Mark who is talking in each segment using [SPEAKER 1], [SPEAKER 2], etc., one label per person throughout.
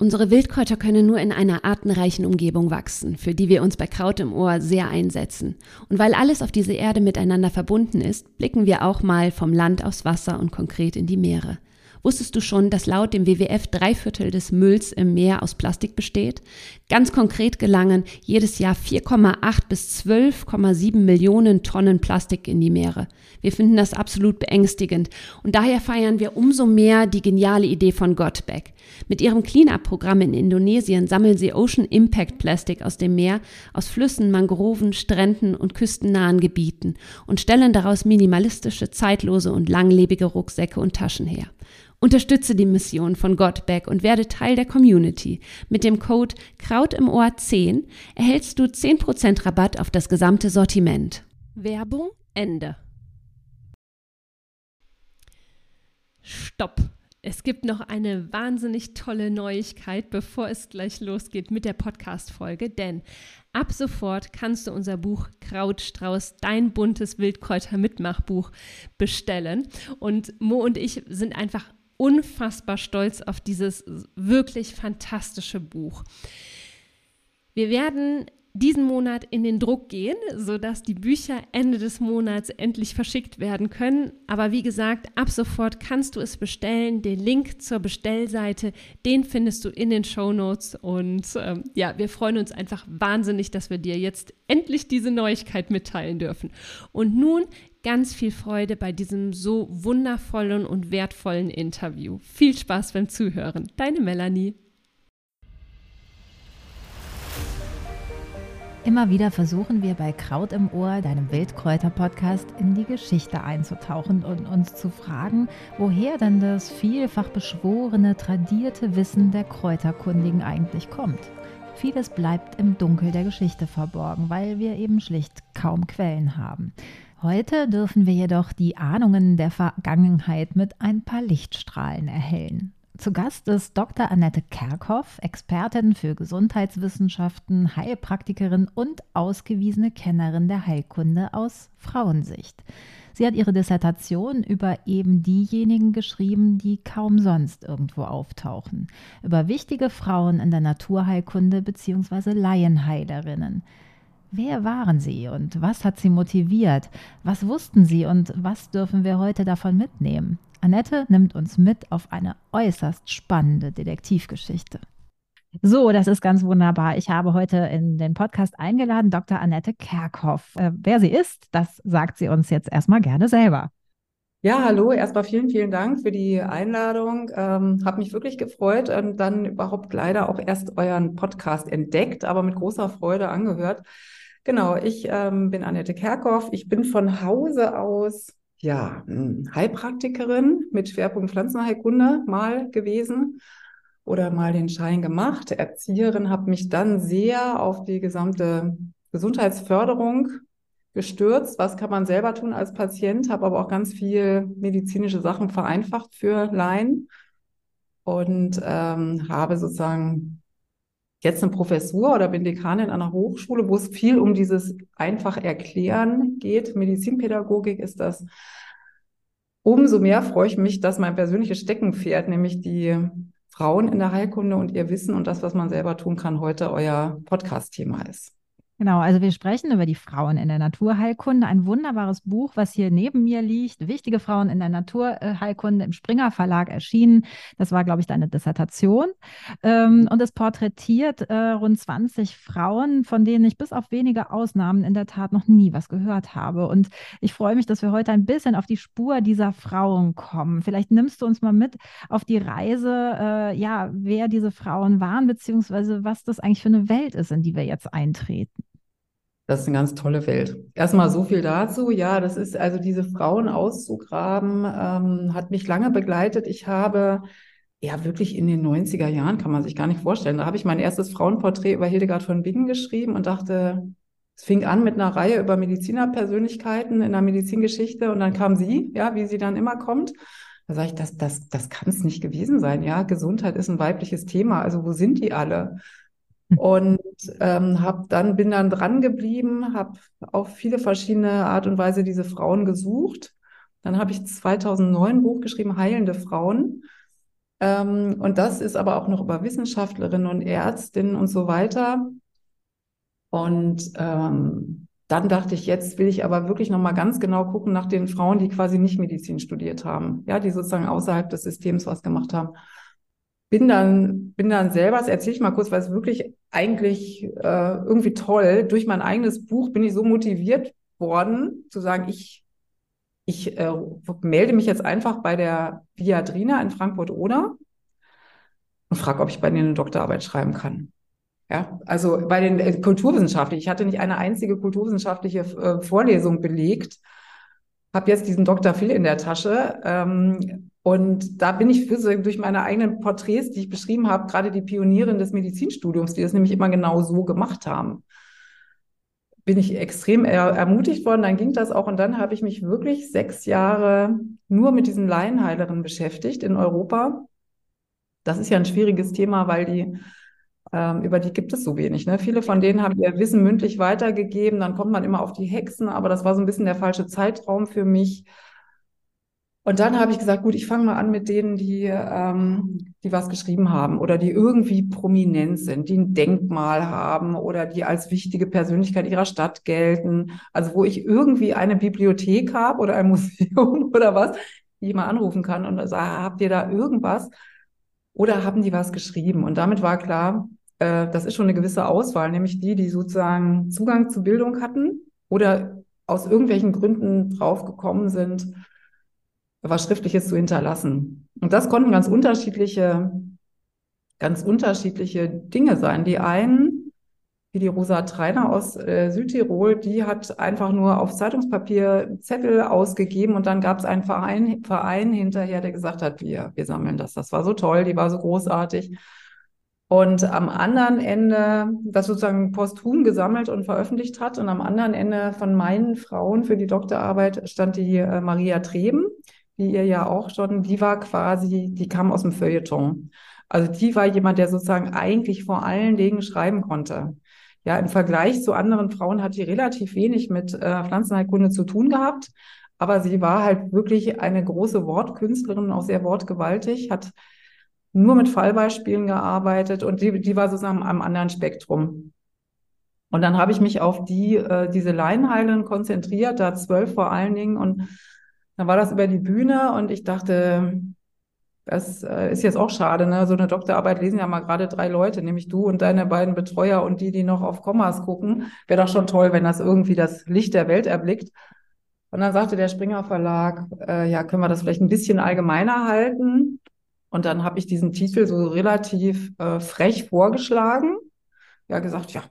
[SPEAKER 1] Unsere Wildkräuter können nur in einer artenreichen Umgebung wachsen, für die wir uns bei Kraut im Ohr sehr einsetzen. Und weil alles auf dieser Erde miteinander verbunden ist, blicken wir auch mal vom Land aufs Wasser und konkret in die Meere. Wusstest du schon, dass laut dem WWF drei Viertel des Mülls im Meer aus Plastik besteht? Ganz konkret gelangen jedes Jahr 4,8 bis 12,7 Millionen Tonnen Plastik in die Meere. Wir finden das absolut beängstigend und daher feiern wir umso mehr die geniale Idee von Gotback. Mit ihrem Cleanup-Programm in Indonesien sammeln sie Ocean Impact Plastik aus dem Meer, aus Flüssen, Mangroven, Stränden und küstennahen Gebieten und stellen daraus minimalistische, zeitlose und langlebige Rucksäcke und Taschen her. Unterstütze die Mission von Godback und werde Teil der Community. Mit dem Code Kraut im Ohr 10 erhältst du 10% Rabatt auf das gesamte Sortiment. Werbung Ende. Stopp. Es gibt noch eine wahnsinnig tolle Neuigkeit, bevor es gleich losgeht mit der Podcast-Folge, denn ab sofort kannst du unser Buch Krautstrauß, dein buntes Wildkräuter-Mitmachbuch bestellen. Und Mo und ich sind einfach unfassbar stolz auf dieses wirklich fantastische Buch. Wir werden diesen Monat in den Druck gehen, sodass die Bücher Ende des Monats endlich verschickt werden können. Aber wie gesagt, ab sofort kannst du es bestellen. Den Link zur Bestellseite, den findest du in den Show Notes. Und ähm, ja, wir freuen uns einfach wahnsinnig, dass wir dir jetzt endlich diese Neuigkeit mitteilen dürfen. Und nun ganz viel Freude bei diesem so wundervollen und wertvollen Interview. Viel Spaß beim Zuhören. Deine Melanie.
[SPEAKER 2] Immer wieder versuchen wir bei Kraut im Ohr, deinem Wildkräuter-Podcast, in die Geschichte einzutauchen und uns zu fragen, woher denn das vielfach beschworene, tradierte Wissen der Kräuterkundigen eigentlich kommt. Vieles bleibt im Dunkel der Geschichte verborgen, weil wir eben schlicht kaum Quellen haben. Heute dürfen wir jedoch die Ahnungen der Vergangenheit mit ein paar Lichtstrahlen erhellen. Zu Gast ist Dr. Annette Kerkhoff, Expertin für Gesundheitswissenschaften, Heilpraktikerin und ausgewiesene Kennerin der Heilkunde aus Frauensicht. Sie hat ihre Dissertation über eben diejenigen geschrieben, die kaum sonst irgendwo auftauchen, über wichtige Frauen in der Naturheilkunde bzw. Laienheilerinnen. Wer waren sie und was hat sie motiviert? Was wussten sie und was dürfen wir heute davon mitnehmen? Annette nimmt uns mit auf eine äußerst spannende Detektivgeschichte. So, das ist ganz wunderbar. Ich habe heute in den Podcast eingeladen Dr. Annette Kerkhoff. Äh, wer sie ist, das sagt sie uns jetzt erstmal gerne selber.
[SPEAKER 3] Ja, hallo. Erstmal vielen, vielen Dank für die Einladung. Ähm, habe mich wirklich gefreut und dann überhaupt leider auch erst euren Podcast entdeckt, aber mit großer Freude angehört. Genau, ich ähm, bin Annette Kerkhoff. Ich bin von Hause aus ja hm, Heilpraktikerin mit Schwerpunkt Pflanzenheilkunde mal gewesen oder mal den Schein gemacht. Erzieherin, habe mich dann sehr auf die gesamte Gesundheitsförderung gestürzt. Was kann man selber tun als Patient? Habe aber auch ganz viel medizinische Sachen vereinfacht für Laien und ähm, habe sozusagen jetzt eine Professur oder bin Dekanin an einer Hochschule, wo es viel um dieses einfach Erklären geht. Medizinpädagogik ist das. Umso mehr freue ich mich, dass mein persönliches Steckenpferd, nämlich die Frauen in der Heilkunde und ihr Wissen und das, was man selber tun kann, heute euer Podcast-Thema ist.
[SPEAKER 2] Genau, also wir sprechen über die Frauen in der Naturheilkunde. Ein wunderbares Buch, was hier neben mir liegt. Wichtige Frauen in der Naturheilkunde im Springer Verlag erschienen. Das war, glaube ich, deine Dissertation. Ähm, und es porträtiert äh, rund 20 Frauen, von denen ich bis auf wenige Ausnahmen in der Tat noch nie was gehört habe. Und ich freue mich, dass wir heute ein bisschen auf die Spur dieser Frauen kommen. Vielleicht nimmst du uns mal mit auf die Reise, äh, ja, wer diese Frauen waren, beziehungsweise was das eigentlich für eine Welt ist, in die wir jetzt eintreten.
[SPEAKER 3] Das ist eine ganz tolle Welt. Erstmal so viel dazu. Ja, das ist also diese Frauen auszugraben, ähm, hat mich lange begleitet. Ich habe ja wirklich in den 90er Jahren, kann man sich gar nicht vorstellen, da habe ich mein erstes Frauenporträt über Hildegard von Bingen geschrieben und dachte, es fing an mit einer Reihe über Medizinerpersönlichkeiten in der Medizingeschichte und dann kam sie, ja, wie sie dann immer kommt. Da sage ich, das, das, das kann es nicht gewesen sein. Ja, Gesundheit ist ein weibliches Thema. Also wo sind die alle? Und ähm, hab dann, bin dann dran geblieben, habe auf viele verschiedene Art und Weise diese Frauen gesucht. Dann habe ich 2009 ein Buch geschrieben, Heilende Frauen. Ähm, und das ist aber auch noch über Wissenschaftlerinnen und Ärztinnen und so weiter. Und ähm, dann dachte ich, jetzt will ich aber wirklich nochmal ganz genau gucken nach den Frauen, die quasi nicht Medizin studiert haben, ja, die sozusagen außerhalb des Systems was gemacht haben. Bin dann, bin dann selber, das erzähle ich mal kurz, weil es wirklich eigentlich äh, irgendwie toll, durch mein eigenes Buch bin ich so motiviert worden, zu sagen, ich, ich äh, melde mich jetzt einfach bei der Viadrina in Frankfurt-Oder und frage, ob ich bei denen eine Doktorarbeit schreiben kann. Ja, also bei den äh, Kulturwissenschaften. Ich hatte nicht eine einzige kulturwissenschaftliche äh, Vorlesung belegt, habe jetzt diesen Dr. Phil in der Tasche. Ähm, und da bin ich für, durch meine eigenen Porträts, die ich beschrieben habe, gerade die Pionierin des Medizinstudiums, die das nämlich immer genau so gemacht haben, bin ich extrem er ermutigt worden. Dann ging das auch. Und dann habe ich mich wirklich sechs Jahre nur mit diesen Laienheilerinnen beschäftigt in Europa. Das ist ja ein schwieriges Thema, weil die ähm, über die gibt es so wenig. Ne? Viele von denen haben ihr Wissen mündlich weitergegeben, dann kommt man immer auf die Hexen, aber das war so ein bisschen der falsche Zeitraum für mich. Und dann habe ich gesagt, gut, ich fange mal an mit denen, die, ähm, die was geschrieben haben oder die irgendwie prominent sind, die ein Denkmal haben oder die als wichtige Persönlichkeit ihrer Stadt gelten. Also wo ich irgendwie eine Bibliothek habe oder ein Museum oder was, die ich mal anrufen kann und sage, habt ihr da irgendwas? Oder haben die was geschrieben? Und damit war klar, äh, das ist schon eine gewisse Auswahl, nämlich die, die sozusagen Zugang zu Bildung hatten oder aus irgendwelchen Gründen draufgekommen sind, was Schriftliches zu hinterlassen. Und das konnten ganz unterschiedliche, ganz unterschiedliche Dinge sein. Die einen, wie die Rosa Treiner aus äh, Südtirol, die hat einfach nur auf Zeitungspapier Zettel ausgegeben und dann gab es einen Verein, Verein hinterher, der gesagt hat, wir, wir sammeln das. Das war so toll, die war so großartig. Und am anderen Ende, das sozusagen posthum gesammelt und veröffentlicht hat. Und am anderen Ende von meinen Frauen für die Doktorarbeit stand die äh, Maria Treben, die ihr ja auch schon, die war quasi, die kam aus dem Feuilleton. Also die war jemand, der sozusagen eigentlich vor allen Dingen schreiben konnte. Ja, im Vergleich zu anderen Frauen hat die relativ wenig mit äh, Pflanzenheilkunde zu tun gehabt. Aber sie war halt wirklich eine große Wortkünstlerin, auch sehr wortgewaltig, hat nur mit Fallbeispielen gearbeitet und die, die war sozusagen am anderen Spektrum. Und dann habe ich mich auf die, äh, diese Laienheilen konzentriert, da zwölf vor allen Dingen. Und dann war das über die Bühne und ich dachte, das äh, ist jetzt auch schade, ne? So eine Doktorarbeit lesen ja mal gerade drei Leute, nämlich du und deine beiden Betreuer und die, die noch auf Kommas gucken. Wäre doch schon toll, wenn das irgendwie das Licht der Welt erblickt. Und dann sagte der Springer Verlag, äh, ja, können wir das vielleicht ein bisschen allgemeiner halten? Und dann habe ich diesen Titel so relativ äh, frech vorgeschlagen. Ja, gesagt, ja,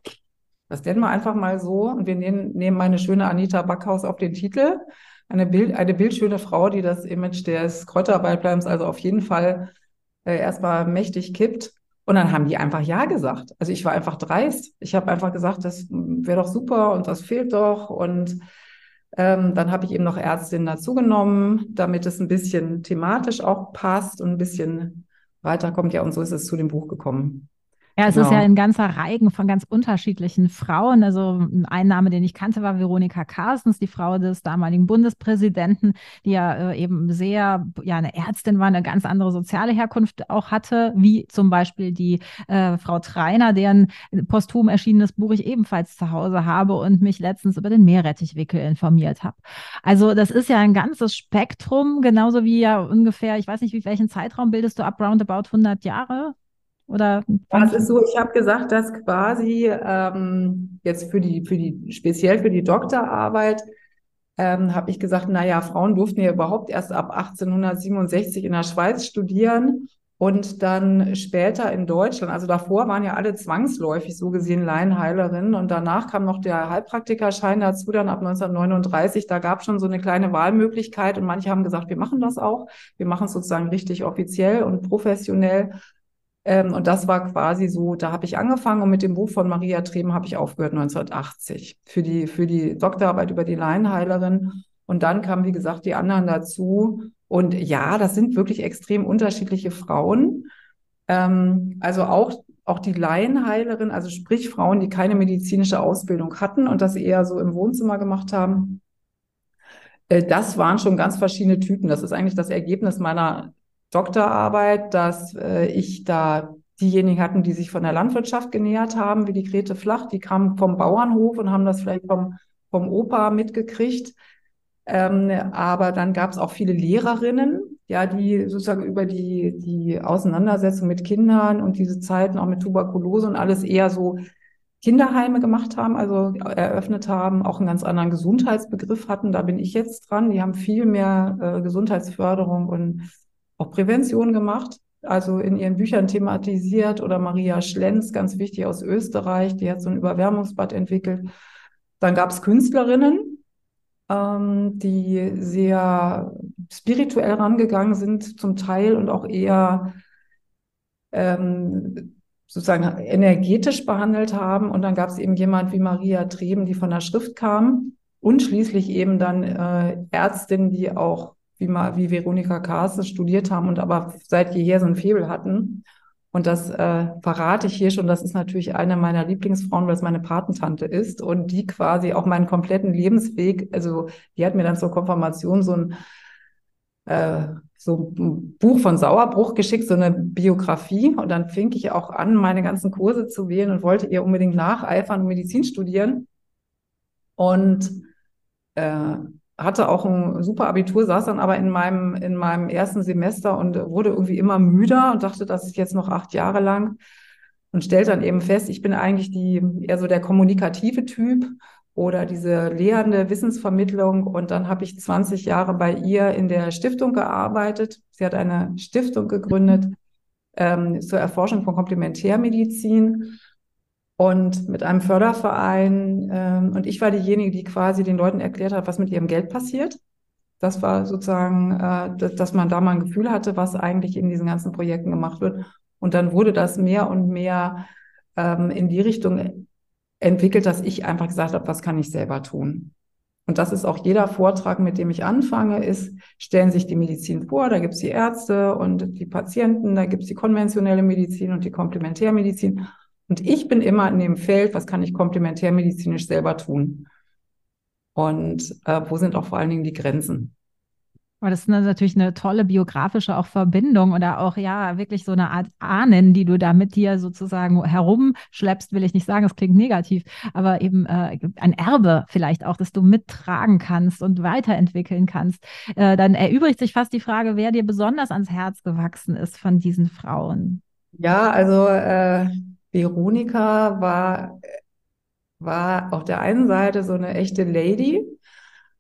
[SPEAKER 3] das nennen wir einfach mal so. Und wir nehmen, nehmen meine schöne Anita Backhaus auf den Titel. Eine, Bild, eine bildschöne Frau, die das Image des Kräuterarbeitbleibens also auf jeden Fall äh, erstmal mächtig kippt. Und dann haben die einfach Ja gesagt. Also ich war einfach dreist. Ich habe einfach gesagt, das wäre doch super und das fehlt doch. Und ähm, dann habe ich eben noch Ärztinnen dazugenommen, damit es ein bisschen thematisch auch passt und ein bisschen weiterkommt. Ja, und so ist es zu dem Buch gekommen.
[SPEAKER 2] Ja, es genau. ist ja ein ganzer Reigen von ganz unterschiedlichen Frauen. Also ein Name, den ich kannte, war Veronika Carstens, die Frau des damaligen Bundespräsidenten, die ja äh, eben sehr, ja, eine Ärztin war, eine ganz andere soziale Herkunft auch hatte, wie zum Beispiel die äh, Frau Treiner, deren posthum erschienenes Buch ich ebenfalls zu Hause habe und mich letztens über den Meerrettichwickel informiert habe. Also das ist ja ein ganzes Spektrum, genauso wie ja ungefähr, ich weiß nicht, wie welchen Zeitraum bildest du ab roundabout 100 Jahre? Oder
[SPEAKER 3] das ist so, ich habe gesagt, dass quasi ähm, jetzt für die, für die, speziell für die Doktorarbeit, ähm, habe ich gesagt, naja, Frauen durften ja überhaupt erst ab 1867 in der Schweiz studieren und dann später in Deutschland. Also davor waren ja alle zwangsläufig so gesehen Laienheilerinnen und danach kam noch der Heilpraktikerschein dazu, dann ab 1939. Da gab es schon so eine kleine Wahlmöglichkeit und manche haben gesagt, wir machen das auch. Wir machen es sozusagen richtig offiziell und professionell. Ähm, und das war quasi so, da habe ich angefangen und mit dem Buch von Maria Treben habe ich aufgehört 1980 für die, für die Doktorarbeit über die Laienheilerin. Und dann kamen, wie gesagt, die anderen dazu. Und ja, das sind wirklich extrem unterschiedliche Frauen. Ähm, also auch, auch die Laienheilerin, also sprich Frauen, die keine medizinische Ausbildung hatten und das eher so im Wohnzimmer gemacht haben. Äh, das waren schon ganz verschiedene Typen. Das ist eigentlich das Ergebnis meiner Doktorarbeit, dass äh, ich da diejenigen hatten, die sich von der Landwirtschaft genähert haben, wie die Grete Flach, die kamen vom Bauernhof und haben das vielleicht vom, vom Opa mitgekriegt. Ähm, aber dann gab es auch viele Lehrerinnen, ja, die sozusagen über die, die Auseinandersetzung mit Kindern und diese Zeiten auch mit Tuberkulose und alles eher so Kinderheime gemacht haben, also eröffnet haben, auch einen ganz anderen Gesundheitsbegriff hatten. Da bin ich jetzt dran. Die haben viel mehr äh, Gesundheitsförderung und auch Prävention gemacht. Also in ihren Büchern thematisiert oder Maria Schlenz, ganz wichtig aus Österreich, die hat so ein Überwärmungsbad entwickelt. Dann gab es Künstlerinnen, ähm, die sehr spirituell rangegangen sind zum Teil und auch eher ähm, sozusagen energetisch behandelt haben. Und dann gab es eben jemand wie Maria Treben, die von der Schrift kam und schließlich eben dann äh, Ärztinnen, die auch wie, mal, wie Veronika Karse studiert haben und aber seit jeher so ein Febel hatten. Und das äh, verrate ich hier schon. Das ist natürlich eine meiner Lieblingsfrauen, weil es meine Patentante ist und die quasi auch meinen kompletten Lebensweg, also die hat mir dann zur Konfirmation so ein äh, so ein Buch von Sauerbruch geschickt, so eine Biografie. Und dann fing ich auch an, meine ganzen Kurse zu wählen und wollte ihr unbedingt nacheifern und Medizin studieren. Und äh, hatte auch ein super Abitur, saß dann aber in meinem, in meinem ersten Semester und wurde irgendwie immer müder und dachte, das ist jetzt noch acht Jahre lang. Und stellte dann eben fest, ich bin eigentlich die eher so der kommunikative Typ oder diese lehrende Wissensvermittlung. Und dann habe ich 20 Jahre bei ihr in der Stiftung gearbeitet. Sie hat eine Stiftung gegründet ähm, zur Erforschung von Komplementärmedizin und mit einem Förderverein. Ähm, und ich war diejenige, die quasi den Leuten erklärt hat, was mit ihrem Geld passiert. Das war sozusagen, äh, dass, dass man da mal ein Gefühl hatte, was eigentlich in diesen ganzen Projekten gemacht wird. Und dann wurde das mehr und mehr ähm, in die Richtung entwickelt, dass ich einfach gesagt habe, was kann ich selber tun? Und das ist auch jeder Vortrag, mit dem ich anfange, ist, stellen sich die Medizin vor, da gibt es die Ärzte und die Patienten, da gibt es die konventionelle Medizin und die Komplementärmedizin. Und ich bin immer in dem Feld, was kann ich komplementärmedizinisch selber tun? Und äh, wo sind auch vor allen Dingen die Grenzen?
[SPEAKER 2] Aber das ist natürlich eine tolle biografische auch Verbindung oder auch ja wirklich so eine Art Ahnen, die du da mit dir sozusagen herumschleppst, will ich nicht sagen, es klingt negativ, aber eben äh, ein Erbe vielleicht auch, dass du mittragen kannst und weiterentwickeln kannst. Äh, dann erübrigt sich fast die Frage, wer dir besonders ans Herz gewachsen ist von diesen Frauen.
[SPEAKER 3] Ja, also äh, Veronika war, war auf der einen Seite so eine echte Lady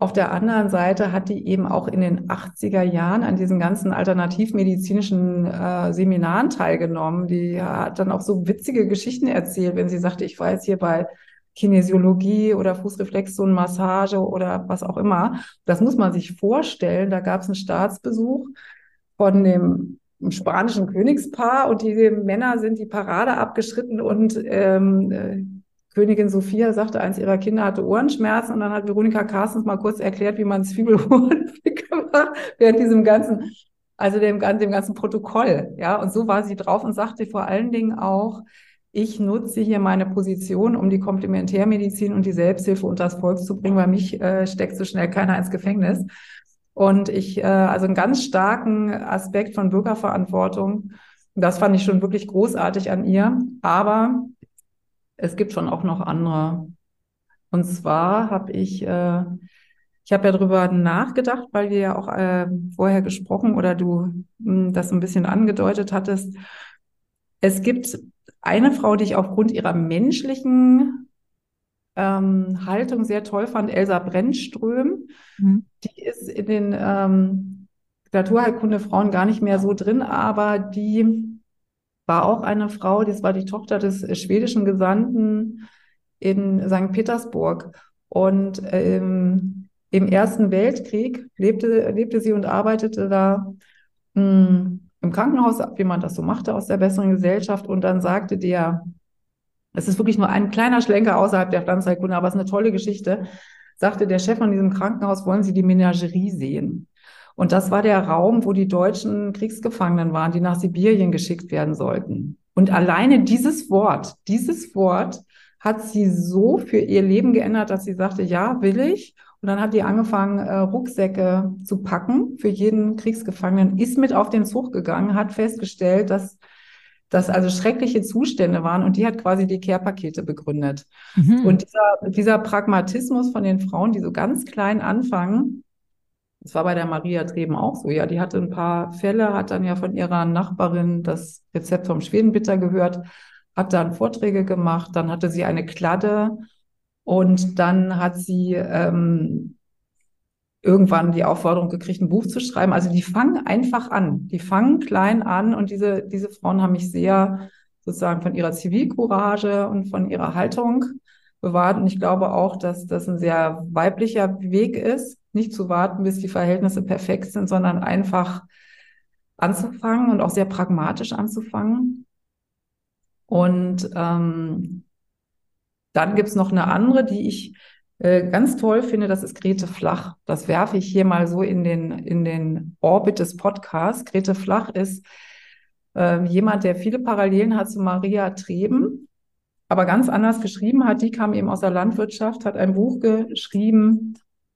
[SPEAKER 3] auf der anderen Seite hat die eben auch in den 80er Jahren an diesen ganzen alternativmedizinischen äh, Seminaren teilgenommen. Die hat dann auch so witzige Geschichten erzählt, wenn sie sagte, ich war jetzt hier bei Kinesiologie oder Fußreflexzonenmassage oder was auch immer. Das muss man sich vorstellen. Da gab es einen Staatsbesuch von dem spanischen Königspaar und die Männer sind die Parade abgeschritten und ähm, äh, Königin Sophia sagte, eins ihrer Kinder hatte Ohrenschmerzen und dann hat Veronika Carstens mal kurz erklärt, wie man Zwiebelhuhn gemacht während diesem ganzen, also dem, dem ganzen Protokoll. Ja, und so war sie drauf und sagte vor allen Dingen auch, ich nutze hier meine Position, um die Komplementärmedizin und die Selbsthilfe unter das Volk zu bringen, weil mich äh, steckt so schnell keiner ins Gefängnis. Und ich, äh, also einen ganz starken Aspekt von Bürgerverantwortung. Das fand ich schon wirklich großartig an ihr. Aber es gibt schon auch noch andere. Und zwar habe ich, äh, ich habe ja darüber nachgedacht, weil wir ja auch äh, vorher gesprochen oder du mh, hm, das ein bisschen angedeutet hattest. Es gibt eine Frau, die ich aufgrund ihrer menschlichen ähm, Haltung sehr toll fand, Elsa Brennström. Mhm. Die ist in den ähm, Naturheilkunde Frauen gar nicht mehr so drin, aber die war auch eine Frau, das war die Tochter des schwedischen Gesandten in St. Petersburg. Und ähm, im Ersten Weltkrieg lebte, lebte sie und arbeitete da mh, hm, im Krankenhaus, wie man das so machte aus der besseren Gesellschaft. Und dann sagte der, es ist wirklich nur ein kleiner Schlenker außerhalb der Pflanzenheilkunde, aber es ist eine tolle Geschichte, sagte der Chef von diesem Krankenhaus, wollen Sie die Menagerie sehen? Und das war der Raum, wo die deutschen Kriegsgefangenen waren, die nach Sibirien geschickt werden sollten. Und alleine dieses Wort, dieses Wort hat sie so für ihr Leben geändert, dass sie sagte, ja, will ich. Und dann hat die angefangen, äh, Rucksäcke zu packen für jeden Kriegsgefangenen, ist mit auf den Zug gegangen, hat festgestellt, dass das also schreckliche Zustände waren und die hat quasi die Care-Pakete begründet. Mhm. Und dieser, dieser Pragmatismus von den Frauen, die so ganz klein anfangen, das war bei der Maria Treben auch so. Ja, die hatte ein paar Fälle, hat dann ja von ihrer Nachbarin das Rezept vom Schwedenbitter gehört, hat dann Vorträge gemacht, dann hatte sie eine Kladde und dann hat sie ähm, irgendwann die Aufforderung gekriegt, ein Buch zu schreiben. Also die fangen einfach an. Die fangen klein an und diese, diese Frauen haben mich sehr sozusagen von ihrer Zivilcourage und von ihrer Haltung bewahrt. Und ich glaube auch, dass das ein sehr weiblicher Weg ist, nicht zu warten, bis die Verhältnisse perfekt sind, sondern einfach anzufangen und auch sehr pragmatisch anzufangen. Und ähm, dann gibt's noch eine andere, die ich äh, ganz toll finde, das ist Grete Flach. Das werfe ich hier mal so in den, in den Orbit des Podcasts. Grete Flach ist äh, jemand, der viele Parallelen hat zu Maria Treben, aber ganz anders geschrieben hat. Die kam eben aus der Landwirtschaft, hat ein Buch geschrieben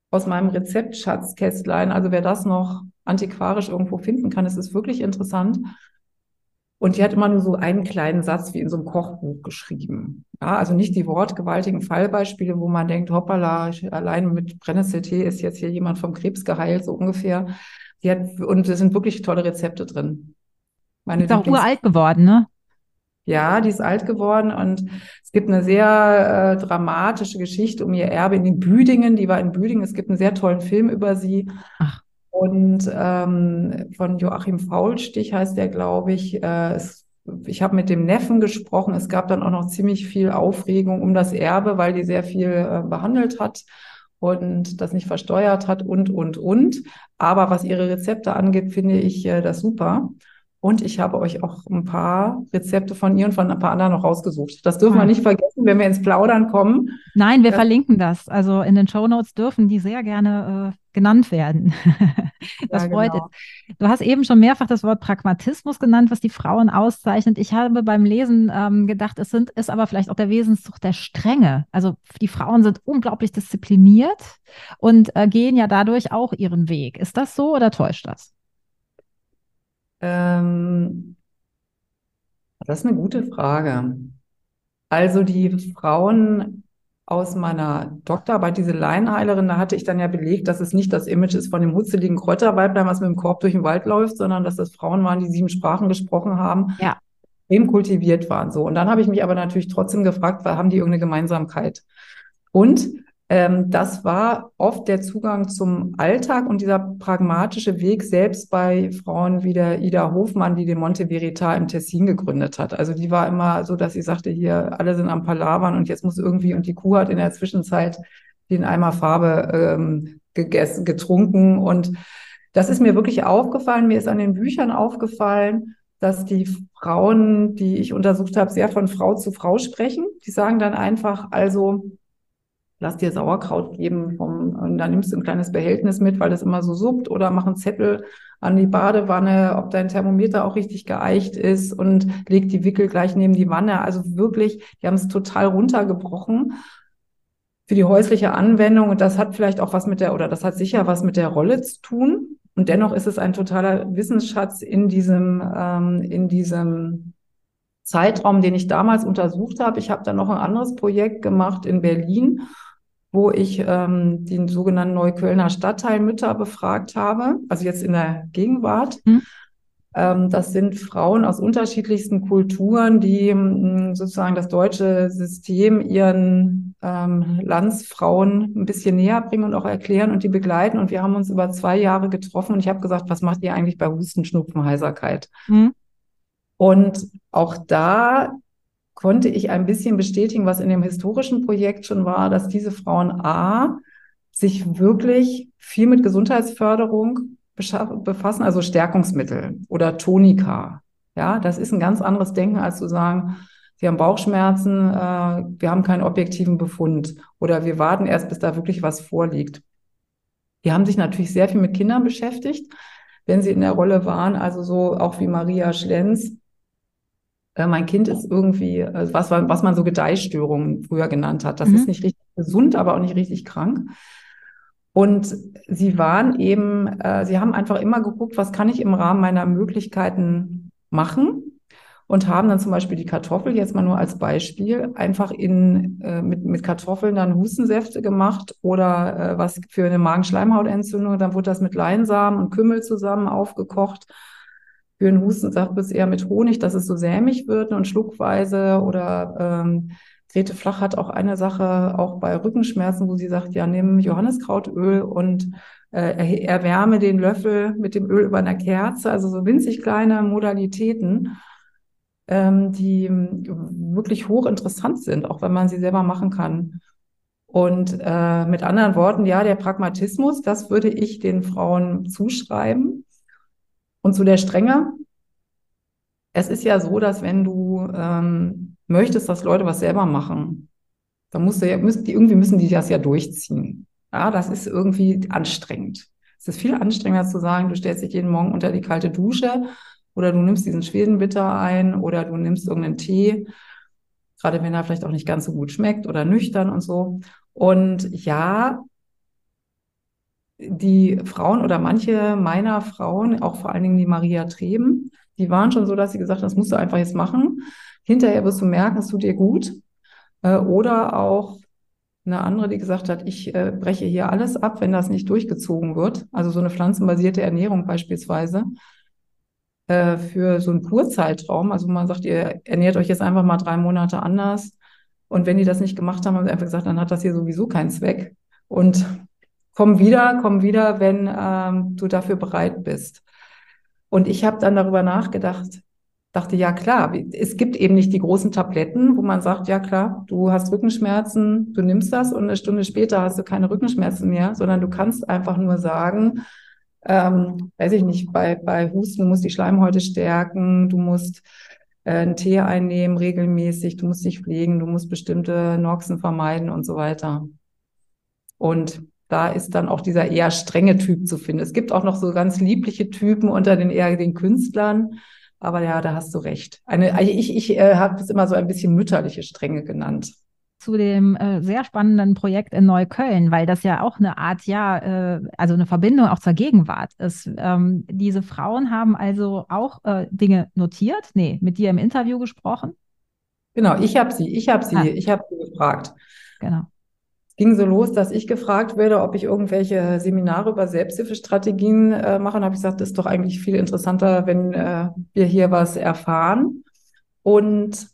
[SPEAKER 3] aus meinem Rezeptschatzkästlein. Also wer das noch antiquarisch irgendwo finden kann, es ist wirklich interessant. Und die hat immer nur so einen kleinen Satz wie in so einem Kochbuch geschrieben. Ja, also nicht die wortgewaltigen Fallbeispiele, wo man denkt, hoppala, allein mit Brennnesseltee ist jetzt hier jemand vom Krebs geheilt, so ungefähr. Die hat, und es sind wirklich tolle Rezepte drin.
[SPEAKER 2] Meine ist auch uralt geworden, ne?
[SPEAKER 3] Ja, die ist alt geworden und es gibt eine sehr äh, dramatische Geschichte um ihr Erbe in den Büdingen. Die war in Büdingen. Es gibt einen sehr tollen Film über sie. Ach. Und ähm, von Joachim Faulstich heißt der, glaube ich. Äh, es, ich habe mit dem Neffen gesprochen. Es gab dann auch noch ziemlich viel Aufregung um das Erbe, weil die sehr viel äh, behandelt hat und das nicht versteuert hat und, und, und. Aber was ihre Rezepte angeht, finde ich äh, das super. Und ich habe euch auch ein paar Rezepte von ihr und von ein paar anderen noch rausgesucht. Das dürfen ah. wir nicht vergessen, wenn wir ins Plaudern kommen.
[SPEAKER 2] Nein, wir ja. verlinken das. Also in den Show Notes dürfen die sehr gerne äh, genannt werden. das ja, freut genau. Du hast eben schon mehrfach das Wort Pragmatismus genannt, was die Frauen auszeichnet. Ich habe beim Lesen ähm, gedacht, es sind, ist aber vielleicht auch der Wesenszug der Strenge. Also die Frauen sind unglaublich diszipliniert und äh, gehen ja dadurch auch ihren Weg. Ist das so oder täuscht das?
[SPEAKER 3] Ähm, das ist eine gute Frage. Also die Frauen aus meiner Doktorarbeit, diese Laienheilerin, da hatte ich dann ja belegt, dass es nicht das Image ist von dem hutzeligen Kräuterweiblein, was mit dem Korb durch den Wald läuft, sondern dass das Frauen waren, die sieben Sprachen gesprochen haben, ja. eben kultiviert waren. So. Und dann habe ich mich aber natürlich trotzdem gefragt, weil haben die irgendeine Gemeinsamkeit? Und ähm, das war oft der Zugang zum Alltag und dieser pragmatische Weg selbst bei Frauen wie der Ida Hofmann, die den Monte Verita im Tessin gegründet hat. Also die war immer so, dass sie sagte, hier alle sind am Palavern und jetzt muss irgendwie, und die Kuh hat in der Zwischenzeit den Eimer Farbe ähm, gegessen, getrunken. Und das ist mir wirklich aufgefallen. Mir ist an den Büchern aufgefallen, dass die Frauen, die ich untersucht habe, sehr von Frau zu Frau sprechen. Die sagen dann einfach, also lass dir Sauerkraut geben vom, und dann nimmst du ein kleines Behältnis mit, weil das immer so suppt oder mach einen Zettel an die Badewanne, ob dein Thermometer auch richtig geeicht ist und leg die Wickel gleich neben die Wanne. Also wirklich, die haben es total runtergebrochen für die häusliche Anwendung und das hat vielleicht auch was mit der, oder das hat sicher was mit der Rolle zu tun. Und dennoch ist es ein totaler Wissensschatz in diesem, ähm, in diesem Zeitraum, den ich damals untersucht habe. Ich habe dann noch ein anderes Projekt gemacht in Berlin wo ich ähm, die sogenannten Neuköllner Stadtteilmütter befragt habe, also jetzt in der Gegenwart. Mhm. Ähm, das sind Frauen aus unterschiedlichsten Kulturen, die ähm, sozusagen das deutsche System ihren ähm, Landsfrauen ein bisschen näher bringen und auch erklären und die begleiten. Und wir haben uns über zwei Jahre getroffen und ich habe gesagt, was macht ihr eigentlich bei Husten, Schnupfen, Heiserkeit? Mhm. Und auch da konnte ich ein bisschen bestätigen, was in dem historischen Projekt schon war, dass diese Frauen A, sich wirklich viel mit Gesundheitsförderung befassen, also Stärkungsmittel oder Tonika. Ja, das ist ein ganz anderes Denken, als zu sagen, Sie haben Bauchschmerzen, äh, wir haben keinen objektiven Befund oder wir warten erst, bis da wirklich was vorliegt. Die haben sich natürlich sehr viel mit Kindern beschäftigt, wenn sie in der Rolle waren, also so auch wie Maria Schlenz, äh, mein Kind ist irgendwie, äh, was, was man so Gedeihstörungen früher genannt hat. Das mhm. ist nicht richtig gesund, aber auch nicht richtig krank. Und sie waren eben, äh, sie haben einfach immer geguckt, was kann ich im Rahmen meiner Möglichkeiten machen und haben dann zum Beispiel die Kartoffel, jetzt mal nur als Beispiel, einfach in, äh, mit, mit Kartoffeln dann Hustensäfte gemacht oder äh, was für eine Magenschleimhautentzündung, dann wurde das mit Leinsamen und Kümmel zusammen aufgekocht. Für einen Hustensaft bis eher mit Honig, dass es so sämig wird und schluckweise oder ähm, Grete Flach hat auch eine Sache, auch bei Rückenschmerzen, wo sie sagt, ja, nimm Johanniskrautöl und äh, erwärme den Löffel mit dem Öl über einer Kerze, also so winzig kleine Modalitäten, ähm, die wirklich hochinteressant sind, auch wenn man sie selber machen kann. Und äh, mit anderen Worten, ja, der Pragmatismus, das würde ich den Frauen zuschreiben. Und zu der Strenge, es ist ja so, dass wenn du ähm, möchtest, dass Leute was selber machen, dann musst du ja, müssen die, irgendwie müssen die das ja durchziehen. Ja, das ist irgendwie anstrengend. Es ist viel anstrengender zu sagen, du stellst dich jeden Morgen unter die kalte Dusche oder du nimmst diesen Schwedenbitter ein oder du nimmst irgendeinen Tee, gerade wenn er vielleicht auch nicht ganz so gut schmeckt oder nüchtern und so. Und ja, die Frauen oder manche meiner Frauen, auch vor allen Dingen die Maria Treben, die waren schon so, dass sie gesagt haben, das musst du einfach jetzt machen. Hinterher wirst du merken, es tut dir gut. Äh, oder auch eine andere, die gesagt hat, ich äh, breche hier alles ab, wenn das nicht durchgezogen wird. Also so eine pflanzenbasierte Ernährung beispielsweise äh, für so einen Kurzeitraum. Also man sagt, ihr ernährt euch jetzt einfach mal drei Monate anders. Und wenn die das nicht gemacht haben, haben sie einfach gesagt, dann hat das hier sowieso keinen Zweck. Und komm wieder, komm wieder, wenn ähm, du dafür bereit bist. Und ich habe dann darüber nachgedacht, dachte, ja klar, es gibt eben nicht die großen Tabletten, wo man sagt, ja klar, du hast Rückenschmerzen, du nimmst das und eine Stunde später hast du keine Rückenschmerzen mehr, sondern du kannst einfach nur sagen, ähm, weiß ich nicht, bei, bei Husten, du musst die Schleimhäute stärken, du musst äh, einen Tee einnehmen regelmäßig, du musst dich pflegen, du musst bestimmte Noxen vermeiden und so weiter. Und da ist dann auch dieser eher strenge Typ zu finden. Es gibt auch noch so ganz liebliche Typen unter den eher den Künstlern, aber ja, da hast du recht. Eine, also ich ich äh, habe es immer so ein bisschen mütterliche Strenge genannt.
[SPEAKER 2] Zu dem äh, sehr spannenden Projekt in Neukölln, weil das ja auch eine Art, ja, äh, also eine Verbindung auch zur Gegenwart ist. Ähm, diese Frauen haben also auch äh, Dinge notiert, nee, mit dir im Interview gesprochen.
[SPEAKER 3] Genau, ich habe sie, ich habe sie, ah. ich habe sie gefragt. Genau ging so los, dass ich gefragt werde, ob ich irgendwelche Seminare über Selbsthilfestrategien äh, mache. Und habe ich gesagt, das ist doch eigentlich viel interessanter, wenn äh, wir hier was erfahren. Und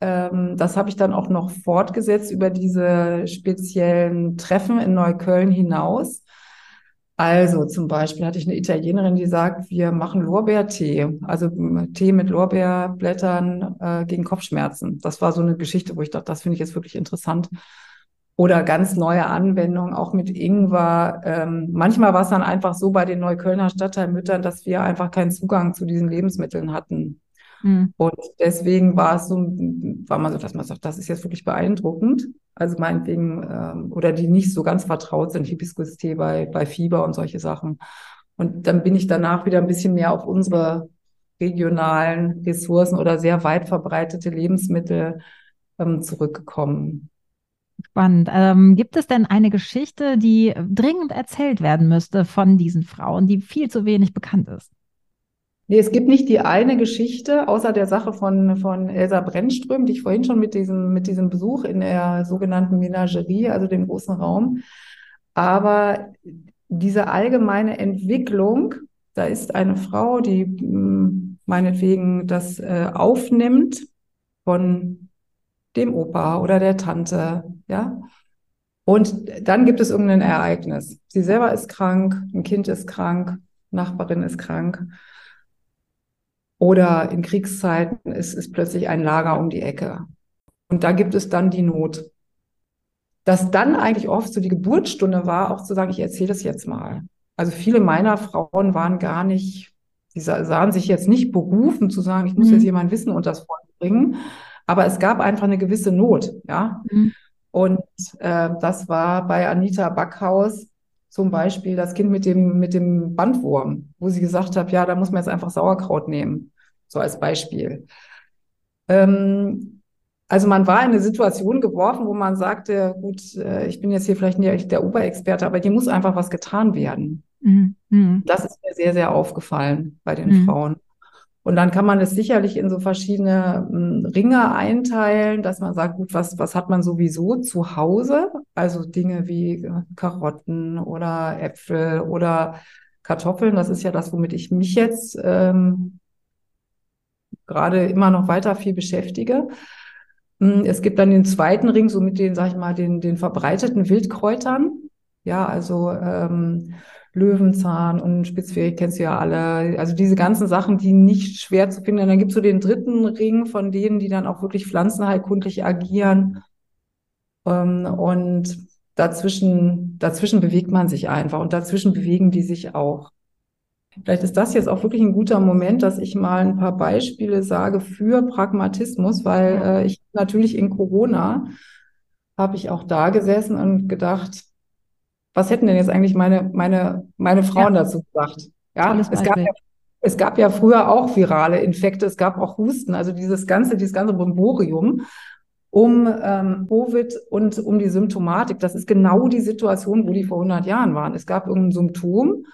[SPEAKER 3] ähm, das habe ich dann auch noch fortgesetzt über diese speziellen Treffen in Neukölln hinaus. Also zum Beispiel hatte ich eine Italienerin, die sagt, wir machen Lorbeertee, also Tee mit Lorbeerblättern äh, gegen Kopfschmerzen. Das war so eine Geschichte, wo ich dachte, das finde ich jetzt wirklich interessant oder ganz neue Anwendungen, auch mit Ingwer. Ähm, manchmal war es dann einfach so bei den Neuköllner Stadtteilmüttern, dass wir einfach keinen Zugang zu diesen Lebensmitteln hatten. Mhm. Und deswegen war es so, war man so, dass man sagt, das ist jetzt wirklich beeindruckend. Also meinetwegen, ähm, oder die nicht so ganz vertraut sind, Hibiskus-Tee bei, bei Fieber und solche Sachen. Und dann bin ich danach wieder ein bisschen mehr auf unsere regionalen Ressourcen oder sehr weit verbreitete Lebensmittel ähm, zurückgekommen.
[SPEAKER 2] Spannend. Ähm, gibt es denn eine Geschichte, die dringend erzählt werden müsste von diesen Frauen, die viel zu wenig bekannt ist?
[SPEAKER 3] Nee, es gibt nicht die eine Geschichte, außer der Sache von, von Elsa Brennström, die ich vorhin schon mit diesem, mit diesem Besuch in der sogenannten Menagerie, also dem großen Raum. Aber diese allgemeine Entwicklung, da ist eine Frau, die hm, meinetwegen das äh, aufnimmt von dem Opa oder der Tante, ja. Und dann gibt es irgendein Ereignis. Sie selber ist krank, ein Kind ist krank, Nachbarin ist krank. Oder in Kriegszeiten ist, ist plötzlich ein Lager um die Ecke. Und da gibt es dann die Not. Dass dann eigentlich oft so die Geburtsstunde war, auch zu sagen, ich erzähle das jetzt mal. Also viele meiner Frauen waren gar nicht, sie sahen sich jetzt nicht berufen zu sagen, ich muss mhm. jetzt mein Wissen unters Volk bringen, aber es gab einfach eine gewisse Not, ja. Mhm. Und äh, das war bei Anita Backhaus zum Beispiel das Kind mit dem, mit dem Bandwurm, wo sie gesagt hat, ja, da muss man jetzt einfach Sauerkraut nehmen, so als Beispiel. Ähm, also man war in eine Situation geworfen, wo man sagte, gut, äh, ich bin jetzt hier vielleicht nicht der Oberexperte, aber hier muss einfach was getan werden. Mhm. mhm. Das ist mir sehr, sehr aufgefallen bei den mhm. Frauen. Und dann kann man es sicherlich in so verschiedene hm, Ringe einteilen, dass man sagt, gut, was, was hat man sowieso zu Hause? Also Dinge wie äh, Karotten oder Äpfel oder Kartoffeln. Das ist ja das, womit ich mich jetzt ähm, gerade immer noch weiter viel beschäftige. Hm, es gibt dann den zweiten Ring, so mit den, sag ich mal, den, den verbreiteten Wildkräutern. Ja, also ähm, Löwenzahn und Spitzwegerich kennst du ja alle. Also diese ganzen Sachen, die nicht schwer zu finden. Und dann gibt es so den dritten Ring von denen, die dann auch wirklich pflanzenheilkundlich agieren. Ähm, und dazwischen, dazwischen bewegt man sich einfach und dazwischen bewegen die sich auch. Vielleicht ist das jetzt auch wirklich ein guter Moment, dass ich mal ein paar Beispiele sage für Pragmatismus, weil äh, ich natürlich in Corona habe ich auch da gesessen und gedacht, was hätten denn jetzt eigentlich meine, meine, meine Frauen ja. dazu gesagt? Ja, es gab ja, es gab ja früher auch virale Infekte, es gab auch Husten, also dieses ganze, dieses ganze Brimborium um ähm, Covid und um die Symptomatik. Das ist genau die Situation, wo die vor 100 Jahren waren. Es gab irgendein Symptom,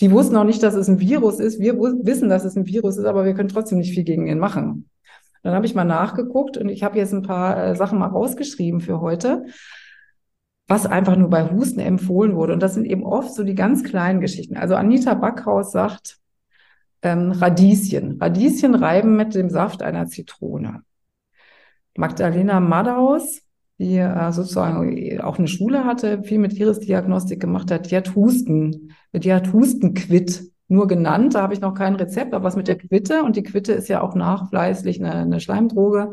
[SPEAKER 3] die wussten auch nicht, dass es ein Virus ist. Wir wissen, dass es ein Virus ist, aber wir können trotzdem nicht viel gegen ihn machen. Dann habe ich mal nachgeguckt und ich habe jetzt ein paar äh, Sachen mal rausgeschrieben für heute was einfach nur bei Husten empfohlen wurde. Und das sind eben oft so die ganz kleinen Geschichten. Also Anita Backhaus sagt, ähm, Radieschen. Radieschen reiben mit dem Saft einer Zitrone. Magdalena Madaus, die äh, sozusagen auch eine Schule hatte, viel mit Iris-Diagnostik gemacht hat, die hat Husten, die hat Hustenquit nur genannt. Da habe ich noch kein Rezept, aber was mit der Quitte. Und die Quitte ist ja auch nachweislich eine, eine Schleimdroge.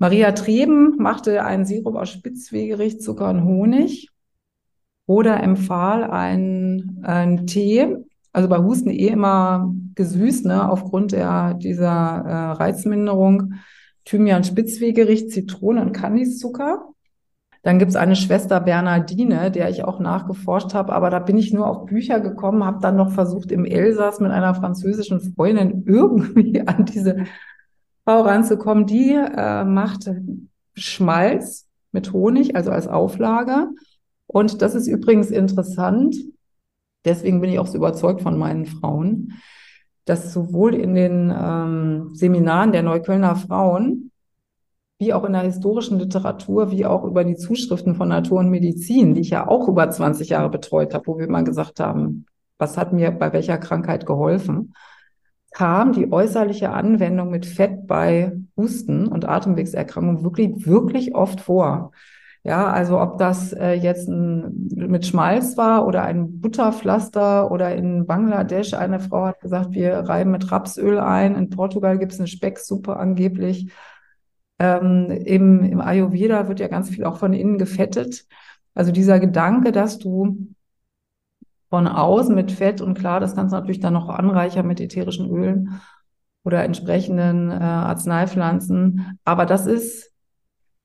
[SPEAKER 3] Maria Treben machte einen Sirup aus Spitzwegerich, Zucker und Honig oder empfahl einen, einen Tee, also bei Husten eh immer gesüßt, ne, aufgrund der, dieser äh, Reizminderung. Thymian Spitzwegerich, Zitrone und Kandiszucker. Dann gibt's eine Schwester Bernardine, der ich auch nachgeforscht habe, aber da bin ich nur auf Bücher gekommen, habe dann noch versucht, im Elsass mit einer französischen Freundin irgendwie an diese Frau ranzukommen, die äh, macht Schmalz mit Honig, also als Auflage. Und das ist übrigens interessant. Deswegen bin ich auch so überzeugt von meinen Frauen, dass sowohl in den ähm, Seminaren der Neuköllner Frauen wie auch in der historischen Literatur, wie auch über die Zuschriften von Natur und Medizin, die ich ja auch über 20 Jahre betreut habe, wo wir mal gesagt haben, was hat mir bei welcher Krankheit geholfen, kam die äußerliche Anwendung mit Fett bei Husten und Atemwegserkrankungen wirklich, wirklich oft vor. Ja, also ob das äh, jetzt ein, mit Schmalz war oder ein Butterpflaster oder in Bangladesch eine Frau hat gesagt, wir reiben mit Rapsöl ein. In Portugal gibt es eine Specksuppe angeblich. Ähm, im, Im Ayurveda wird ja ganz viel auch von innen gefettet. Also dieser Gedanke, dass du von außen mit Fett und klar, das kannst du natürlich dann noch anreichern mit ätherischen Ölen oder entsprechenden äh, Arzneipflanzen. Aber das ist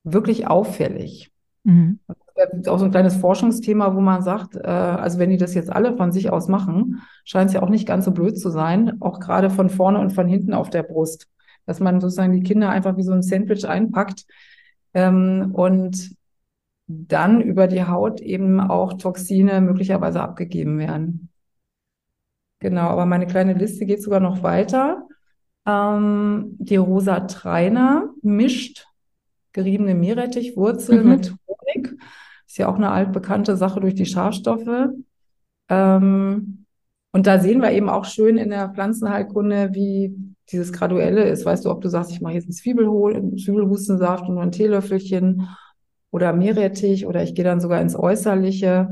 [SPEAKER 3] wirklich auffällig. Mhm. Das ist auch so ein kleines Forschungsthema, wo man sagt, äh, also wenn die das jetzt alle von sich aus machen, scheint es ja auch nicht ganz so blöd zu sein, auch gerade von vorne und von hinten auf der Brust, dass man sozusagen die Kinder einfach wie so ein Sandwich einpackt ähm, und dann über die Haut eben auch Toxine möglicherweise abgegeben werden. Genau, aber meine kleine Liste geht sogar noch weiter. Ähm, die Rosa Treiner mischt geriebene Meerrettichwurzel mhm. mit Honig. Ist ja auch eine altbekannte Sache durch die Schafstoffe. Ähm, und da sehen wir eben auch schön in der Pflanzenheilkunde, wie dieses Graduelle ist. Weißt du, ob du sagst, ich mache jetzt einen Zwiebelhustensaft und nur ein Teelöffelchen oder Meerrettich oder ich gehe dann sogar ins Äußerliche.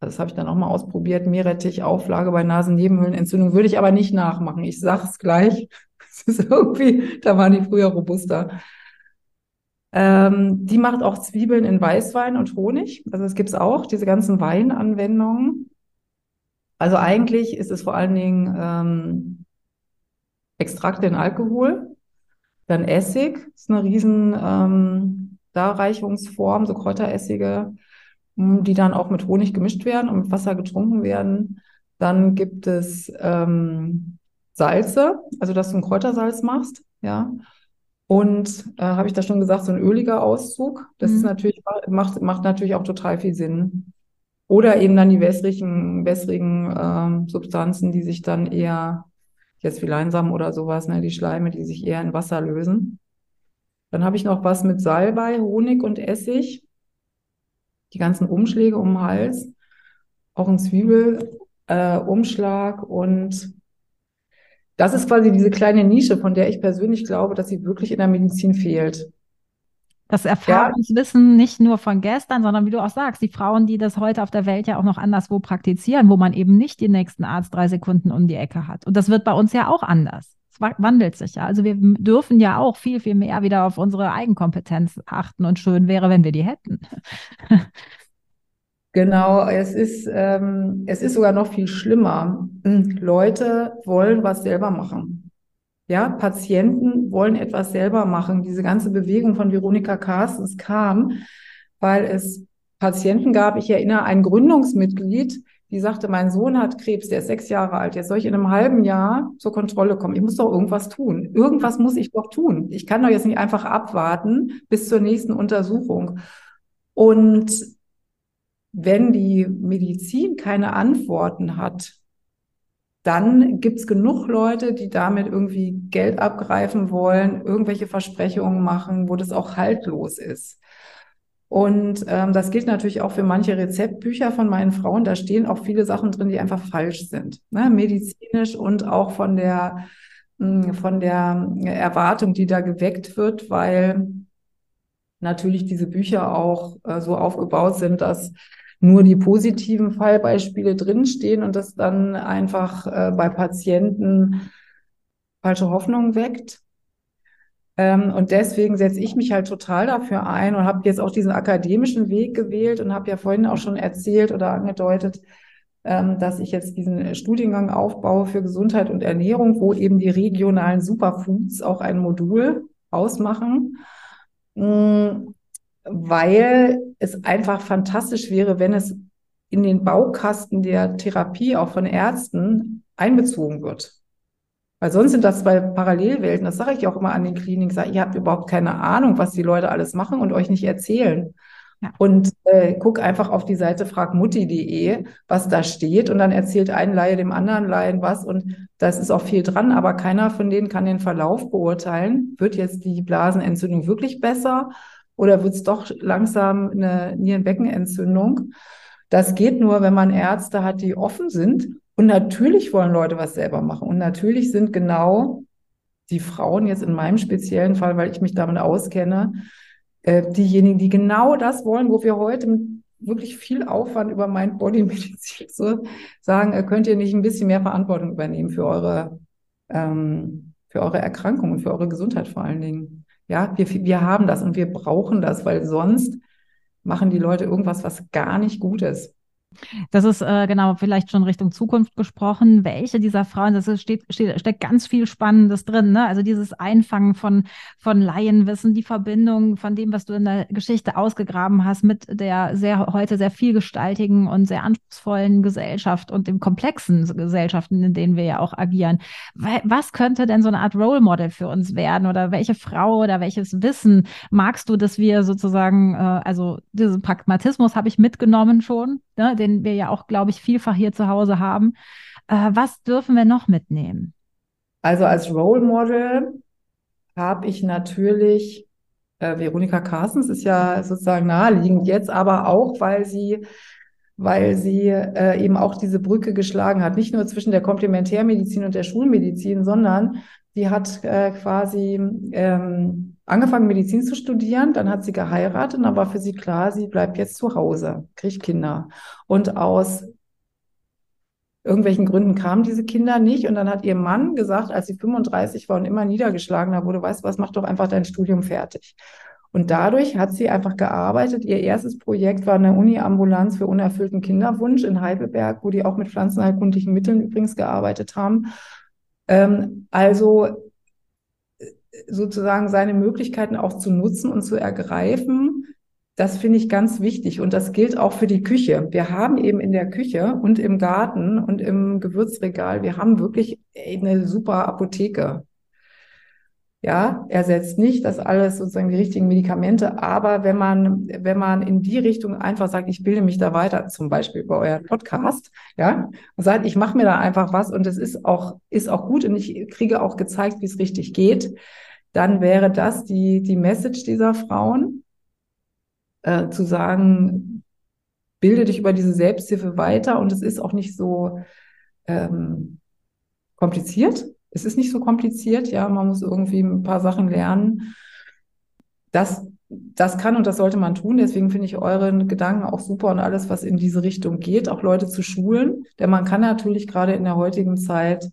[SPEAKER 3] Das habe ich dann auch mal ausprobiert. Meerrettich, Auflage bei Nasennebenhöhlenentzündung würde ich aber nicht nachmachen. Ich sage es gleich. Es ist irgendwie, da waren die früher robuster. Ähm, die macht auch Zwiebeln in Weißwein und Honig. Also es gibt es auch, diese ganzen Weinanwendungen. Also eigentlich ist es vor allen Dingen ähm, Extrakte in Alkohol, dann Essig, ist eine riesen ähm, Darreichungsform, so Kräuteressige, hm, die dann auch mit Honig gemischt werden und mit Wasser getrunken werden. Dann gibt es ähm, Salze, also dass du ein Kräutersalz machst, ja. Und äh, habe ich da schon gesagt, so ein öliger Auszug, das mhm. ist natürlich, macht, macht natürlich auch total viel Sinn. Oder eben dann die wässrigen, wässrigen ähm, Substanzen, die sich dann eher, jetzt wie Leinsamen oder sowas, ne, die Schleime, die sich eher in Wasser lösen. Dann habe ich noch was mit Salbei, Honig und Essig. Die ganzen Umschläge um den Hals. Auch ein Zwiebelumschlag. Äh, und das ist quasi diese kleine Nische, von der ich persönlich glaube, dass sie wirklich in der Medizin fehlt.
[SPEAKER 2] Das Erfahrungswissen ja. nicht nur von gestern, sondern wie du auch sagst, die Frauen, die das heute auf der Welt ja auch noch anderswo praktizieren, wo man eben nicht den nächsten Arzt drei Sekunden um die Ecke hat. Und das wird bei uns ja auch anders. Wandelt sich ja. Also wir dürfen ja auch viel, viel mehr wieder auf unsere Eigenkompetenz achten und schön wäre, wenn wir die hätten.
[SPEAKER 3] Genau, es ist, ähm, es ist sogar noch viel schlimmer. Leute wollen was selber machen. Ja, Patienten wollen etwas selber machen. Diese ganze Bewegung von Veronika Carstens kam, weil es Patienten gab. Ich erinnere ein Gründungsmitglied, die sagte, mein Sohn hat Krebs, der ist sechs Jahre alt. Jetzt soll ich in einem halben Jahr zur Kontrolle kommen. Ich muss doch irgendwas tun. Irgendwas muss ich doch tun. Ich kann doch jetzt nicht einfach abwarten bis zur nächsten Untersuchung. Und wenn die Medizin keine Antworten hat, dann gibt's genug Leute, die damit irgendwie Geld abgreifen wollen, irgendwelche Versprechungen machen, wo das auch haltlos ist. Und ähm, das gilt natürlich auch für manche Rezeptbücher von meinen Frauen. Da stehen auch viele Sachen drin, die einfach falsch sind, ne? medizinisch und auch von der hm, von der Erwartung, die da geweckt wird, weil natürlich diese Bücher auch äh, so aufgebaut sind, dass nur die positiven Fallbeispiele drinstehen und das dann einfach äh, bei Patienten falsche Hoffnungen weckt. Ähm, und deswegen setze ich mich halt total dafür ein und habe jetzt auch diesen akademischen Weg gewählt und habe ja vorhin auch schon erzählt oder angedeutet, ähm, dass ich jetzt diesen Studiengang aufbaue für Gesundheit und Ernährung, wo eben die regionalen Superfoods auch ein Modul ausmachen. Mm, weil es einfach fantastisch wäre, wenn es in den Baukasten der Therapie auch von Ärzten einbezogen wird. Weil sonst sind das zwei Parallelwelten. Das sage ich auch immer an den Kliniken. Sage, ihr habt überhaupt keine Ahnung, was die Leute alles machen und euch nicht erzählen. Ja. Und äh, guck einfach auf die Seite fragmutti.de, was da steht. Und dann erzählt ein Laie dem anderen Laien was. Und da ist auch viel dran, aber keiner von denen kann den Verlauf beurteilen. Wird jetzt die Blasenentzündung wirklich besser oder wird es doch langsam eine Nierenbeckenentzündung? Das geht nur, wenn man Ärzte hat, die offen sind. Und natürlich wollen Leute was selber machen. Und natürlich sind genau die Frauen jetzt in meinem speziellen Fall, weil ich mich damit auskenne, äh, diejenigen, die genau das wollen, wo wir heute wirklich viel Aufwand über mein Bodymedizin so sagen, äh, könnt ihr nicht ein bisschen mehr Verantwortung übernehmen für eure, ähm, für eure Erkrankung und für eure Gesundheit vor allen Dingen. Ja, wir, wir haben das und wir brauchen das, weil sonst machen die Leute irgendwas, was gar nicht gut ist.
[SPEAKER 2] Das ist äh, genau vielleicht schon Richtung Zukunft gesprochen. Welche dieser Frauen, das steht, steht, steckt ganz viel Spannendes drin. Ne? Also dieses Einfangen von, von Laienwissen, die Verbindung von dem, was du in der Geschichte ausgegraben hast, mit der sehr heute sehr vielgestaltigen und sehr anspruchsvollen Gesellschaft und den komplexen Gesellschaften, in denen wir ja auch agieren. Was könnte denn so eine Art Role Model für uns werden? Oder welche Frau oder welches Wissen magst du, dass wir sozusagen, äh, also diesen Pragmatismus habe ich mitgenommen schon, ne? Den wir ja auch, glaube ich, vielfach hier zu Hause haben. Äh, was dürfen wir noch mitnehmen?
[SPEAKER 3] Also als Role Model habe ich natürlich äh, Veronika Carstens, ist ja sozusagen naheliegend jetzt, aber auch, weil sie weil sie äh, eben auch diese Brücke geschlagen hat, nicht nur zwischen der Komplementärmedizin und der Schulmedizin, sondern sie hat äh, quasi ähm, angefangen, Medizin zu studieren, dann hat sie geheiratet und dann war für sie klar, sie bleibt jetzt zu Hause, kriegt Kinder. Und aus irgendwelchen Gründen kamen diese Kinder nicht. Und dann hat ihr Mann gesagt, als sie 35 war und immer niedergeschlagener wurde, weißt du was, mach doch einfach dein Studium fertig. Und dadurch hat sie einfach gearbeitet. Ihr erstes Projekt war eine Uni-Ambulanz für unerfüllten Kinderwunsch in Heidelberg, wo die auch mit pflanzenheilkundlichen Mitteln übrigens gearbeitet haben. Ähm, also sozusagen seine Möglichkeiten auch zu nutzen und zu ergreifen, das finde ich ganz wichtig. Und das gilt auch für die Küche. Wir haben eben in der Küche und im Garten und im Gewürzregal, wir haben wirklich eine super Apotheke. Ja, ersetzt nicht das alles sozusagen die richtigen Medikamente, aber wenn man, wenn man in die Richtung einfach sagt, ich bilde mich da weiter, zum Beispiel über euren Podcast, ja, und sagt, ich mache mir da einfach was und es ist auch, ist auch gut und ich kriege auch gezeigt, wie es richtig geht, dann wäre das die, die Message dieser Frauen, äh, zu sagen, bilde dich über diese Selbsthilfe weiter und es ist auch nicht so ähm, kompliziert es ist nicht so kompliziert, ja, man muss irgendwie ein paar Sachen lernen. Das, das kann und das sollte man tun. Deswegen finde ich euren Gedanken auch super und alles, was in diese Richtung geht, auch Leute zu schulen. Denn man kann natürlich gerade in der heutigen Zeit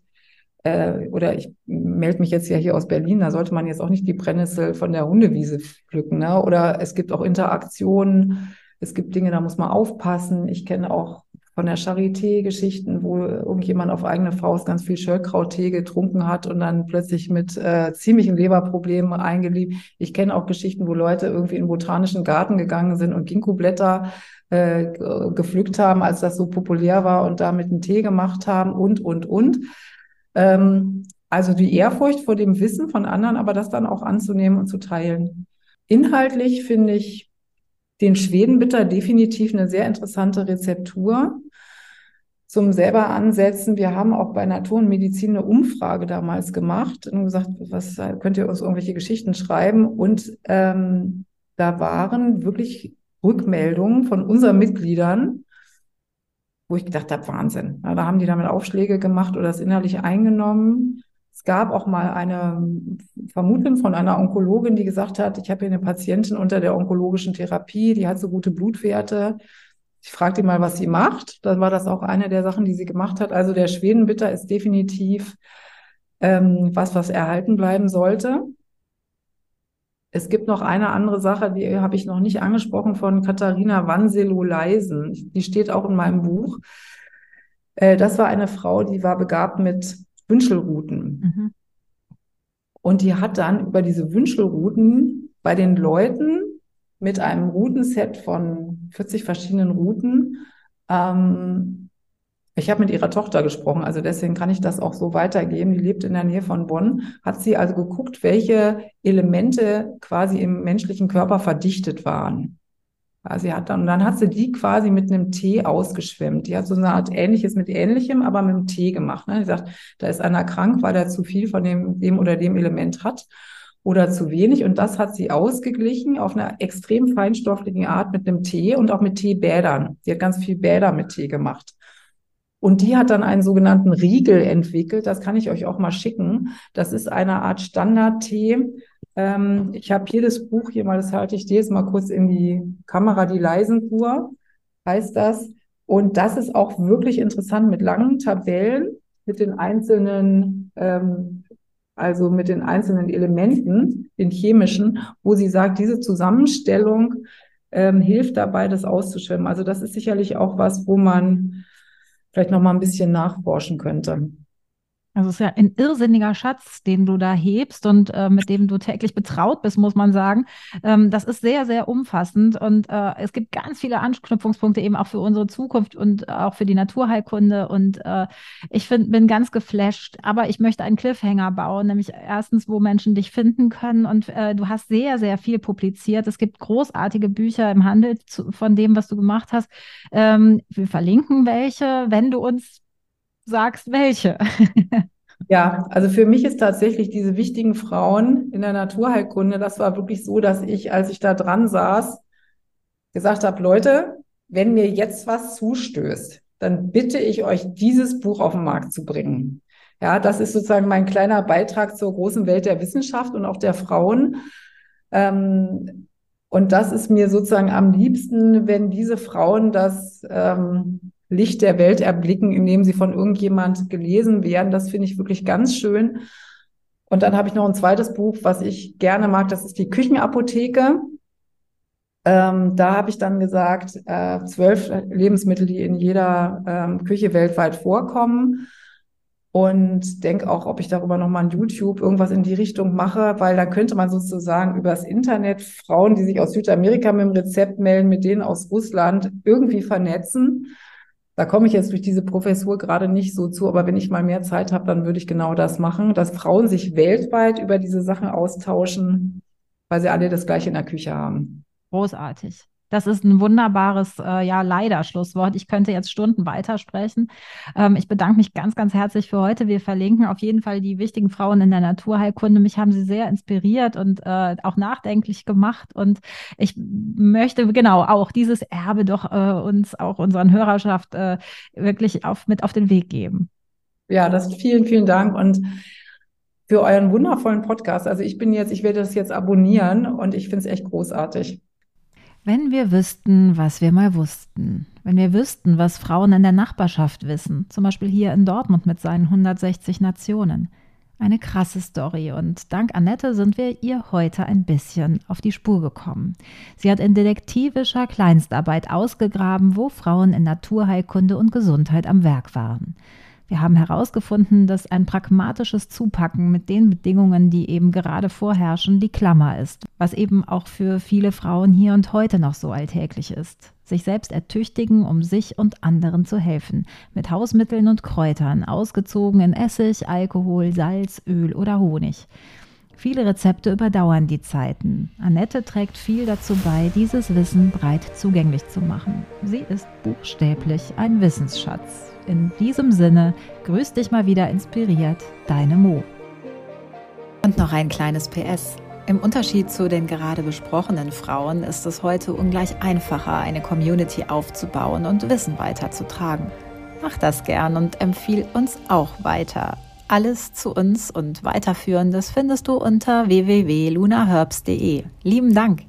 [SPEAKER 3] äh, oder ich melde mich jetzt ja hier aus Berlin, da sollte man jetzt auch nicht die Brennnessel von der Hundewiese pflücken. Ne? Oder es gibt auch Interaktionen, es gibt Dinge, da muss man aufpassen. Ich kenne auch von der Charité-Geschichten, wo irgendjemand auf eigene Faust ganz viel Schöllkrauttee getrunken hat und dann plötzlich mit äh, ziemlichen Leberproblemen eingeliebt. Ich kenne auch Geschichten, wo Leute irgendwie in den botanischen Garten gegangen sind und Ginkgo-Blätter äh, gepflückt haben, als das so populär war und damit einen Tee gemacht haben und, und, und. Ähm, also die Ehrfurcht vor dem Wissen von anderen, aber das dann auch anzunehmen und zu teilen. Inhaltlich finde ich den Schwedenbitter definitiv eine sehr interessante Rezeptur zum selber ansetzen. Wir haben auch bei Natur und Medizin eine Umfrage damals gemacht und gesagt, was könnt ihr uns irgendwelche Geschichten schreiben? Und ähm, da waren wirklich Rückmeldungen von unseren Mitgliedern, wo ich gedacht habe, Wahnsinn. Ja, da haben die damit Aufschläge gemacht oder das innerlich eingenommen. Es gab auch mal eine Vermutung von einer Onkologin, die gesagt hat, ich habe hier eine Patientin unter der onkologischen Therapie, die hat so gute Blutwerte. Ich fragte mal, was sie macht. Dann war das auch eine der Sachen, die sie gemacht hat. Also der Schwedenbitter ist definitiv ähm, was, was erhalten bleiben sollte. Es gibt noch eine andere Sache, die habe ich noch nicht angesprochen, von Katharina Wanselow-Leisen. Die steht auch in meinem Buch. Äh, das war eine Frau, die war begabt mit Wünschelrouten. Mhm. Und die hat dann über diese Wünschelrouten bei den Leuten mit einem Routenset von 40 verschiedenen Routen. Ähm, ich habe mit ihrer Tochter gesprochen, also deswegen kann ich das auch so weitergeben. Die lebt in der Nähe von Bonn. Hat sie also geguckt, welche Elemente quasi im menschlichen Körper verdichtet waren. Sie hat dann, und dann hat sie die quasi mit einem Tee ausgeschwemmt. Die hat so eine Art Ähnliches mit Ähnlichem, aber mit einem Tee gemacht. Ne? Die sagt, da ist einer krank, weil er zu viel von dem, dem oder dem Element hat oder zu wenig. Und das hat sie ausgeglichen auf einer extrem feinstofflichen Art mit einem Tee und auch mit Teebädern. Sie hat ganz viel Bäder mit Tee gemacht. Und die hat dann einen sogenannten Riegel entwickelt. Das kann ich euch auch mal schicken. Das ist eine Art Standardtee, ähm, ich habe das Buch hier mal, das halte ich dir jetzt mal kurz in die Kamera, die Leisenkur heißt das. Und das ist auch wirklich interessant mit langen Tabellen, mit den einzelnen, ähm, also mit den einzelnen Elementen, den chemischen, wo sie sagt, diese Zusammenstellung ähm, hilft dabei, das auszuschwemmen. Also das ist sicherlich auch was, wo man vielleicht noch mal ein bisschen nachforschen könnte.
[SPEAKER 2] Also es ist ja ein irrsinniger Schatz, den du da hebst und äh, mit dem du täglich betraut bist, muss man sagen. Ähm, das ist sehr, sehr umfassend und äh, es gibt ganz viele Anknüpfungspunkte eben auch für unsere Zukunft und auch für die Naturheilkunde. Und äh, ich find, bin ganz geflasht, aber ich möchte einen Cliffhanger bauen, nämlich erstens, wo Menschen dich finden können. Und äh, du hast sehr, sehr viel publiziert. Es gibt großartige Bücher im Handel zu, von dem, was du gemacht hast. Ähm, wir verlinken welche, wenn du uns sagst, welche.
[SPEAKER 3] Ja, also für mich ist tatsächlich diese wichtigen Frauen in der Naturheilkunde, das war wirklich so, dass ich, als ich da dran saß, gesagt habe, Leute, wenn mir jetzt was zustößt, dann bitte ich euch, dieses Buch auf den Markt zu bringen. Ja, das ist sozusagen mein kleiner Beitrag zur großen Welt der Wissenschaft und auch der Frauen. Ähm, und das ist mir sozusagen am liebsten, wenn diese Frauen das ähm, Licht der Welt erblicken, indem sie von irgendjemand gelesen werden. Das finde ich wirklich ganz schön. Und dann habe ich noch ein zweites Buch, was ich gerne mag. Das ist die Küchenapotheke. Ähm, da habe ich dann gesagt, äh, zwölf Lebensmittel, die in jeder ähm, Küche weltweit vorkommen. Und denke auch, ob ich darüber nochmal ein YouTube irgendwas in die Richtung mache, weil da könnte man sozusagen übers Internet Frauen, die sich aus Südamerika mit dem Rezept melden, mit denen aus Russland irgendwie vernetzen Da komme ich jetzt durch diese Professur gerade nicht so zu, aber wenn ich mal mehr Zeit habe, dann würde ich genau das machen, dass Frauen sich weltweit über diese Sachen austauschen, weil sie alle das Gleiche in der Küche haben.
[SPEAKER 2] Großartig. Das ist ein wunderbares, äh, ja, leider Schlusswort. Ich könnte jetzt Stunden weitersprechen. Ähm, ich bedanke mich ganz, ganz herzlich für heute. Wir verlinken auf jeden Fall die wichtigen Frauen in der Naturheilkunde. Mich haben sie sehr inspiriert und äh, auch nachdenklich gemacht. Und ich möchte genau auch dieses Erbe doch äh, uns, auch unseren Hörerschaft äh, wirklich auf, mit auf den Weg geben.
[SPEAKER 3] Ja, das vielen, vielen Dank. Und für euren wundervollen Podcast. Also ich bin jetzt, ich werde das jetzt abonnieren und ich finde es echt großartig.
[SPEAKER 2] Wenn wir wüssten, was wir mal wussten, wenn wir wüssten, was Frauen in der Nachbarschaft wissen, zum Beispiel hier in Dortmund mit seinen 160 Nationen. Eine krasse Story und dank Annette sind wir ihr heute ein bisschen auf die Spur gekommen. Sie hat in detektivischer Kleinstarbeit ausgegraben, wo Frauen in Naturheilkunde und Gesundheit am Werk waren. Wir haben herausgefunden, dass ein pragmatisches Zupacken mit den Bedingungen, die eben gerade vorherrschen, die Klammer ist, was eben auch für viele Frauen hier und heute noch so alltäglich ist. Sich selbst ertüchtigen, um sich und anderen zu helfen, mit Hausmitteln und Kräutern, ausgezogen in Essig, Alkohol, Salz, Öl oder Honig. Viele Rezepte überdauern die Zeiten. Annette trägt viel dazu bei, dieses Wissen breit zugänglich zu machen. Sie ist buchstäblich ein Wissensschatz. In diesem Sinne, grüß dich mal wieder inspiriert, deine Mo.
[SPEAKER 4] Und noch ein kleines PS. Im Unterschied zu den gerade besprochenen Frauen ist es heute ungleich einfacher, eine Community aufzubauen und Wissen weiterzutragen. Mach das gern und empfiehl uns auch weiter. Alles zu uns und weiterführendes findest du unter www.lunaherbs.de. Lieben Dank!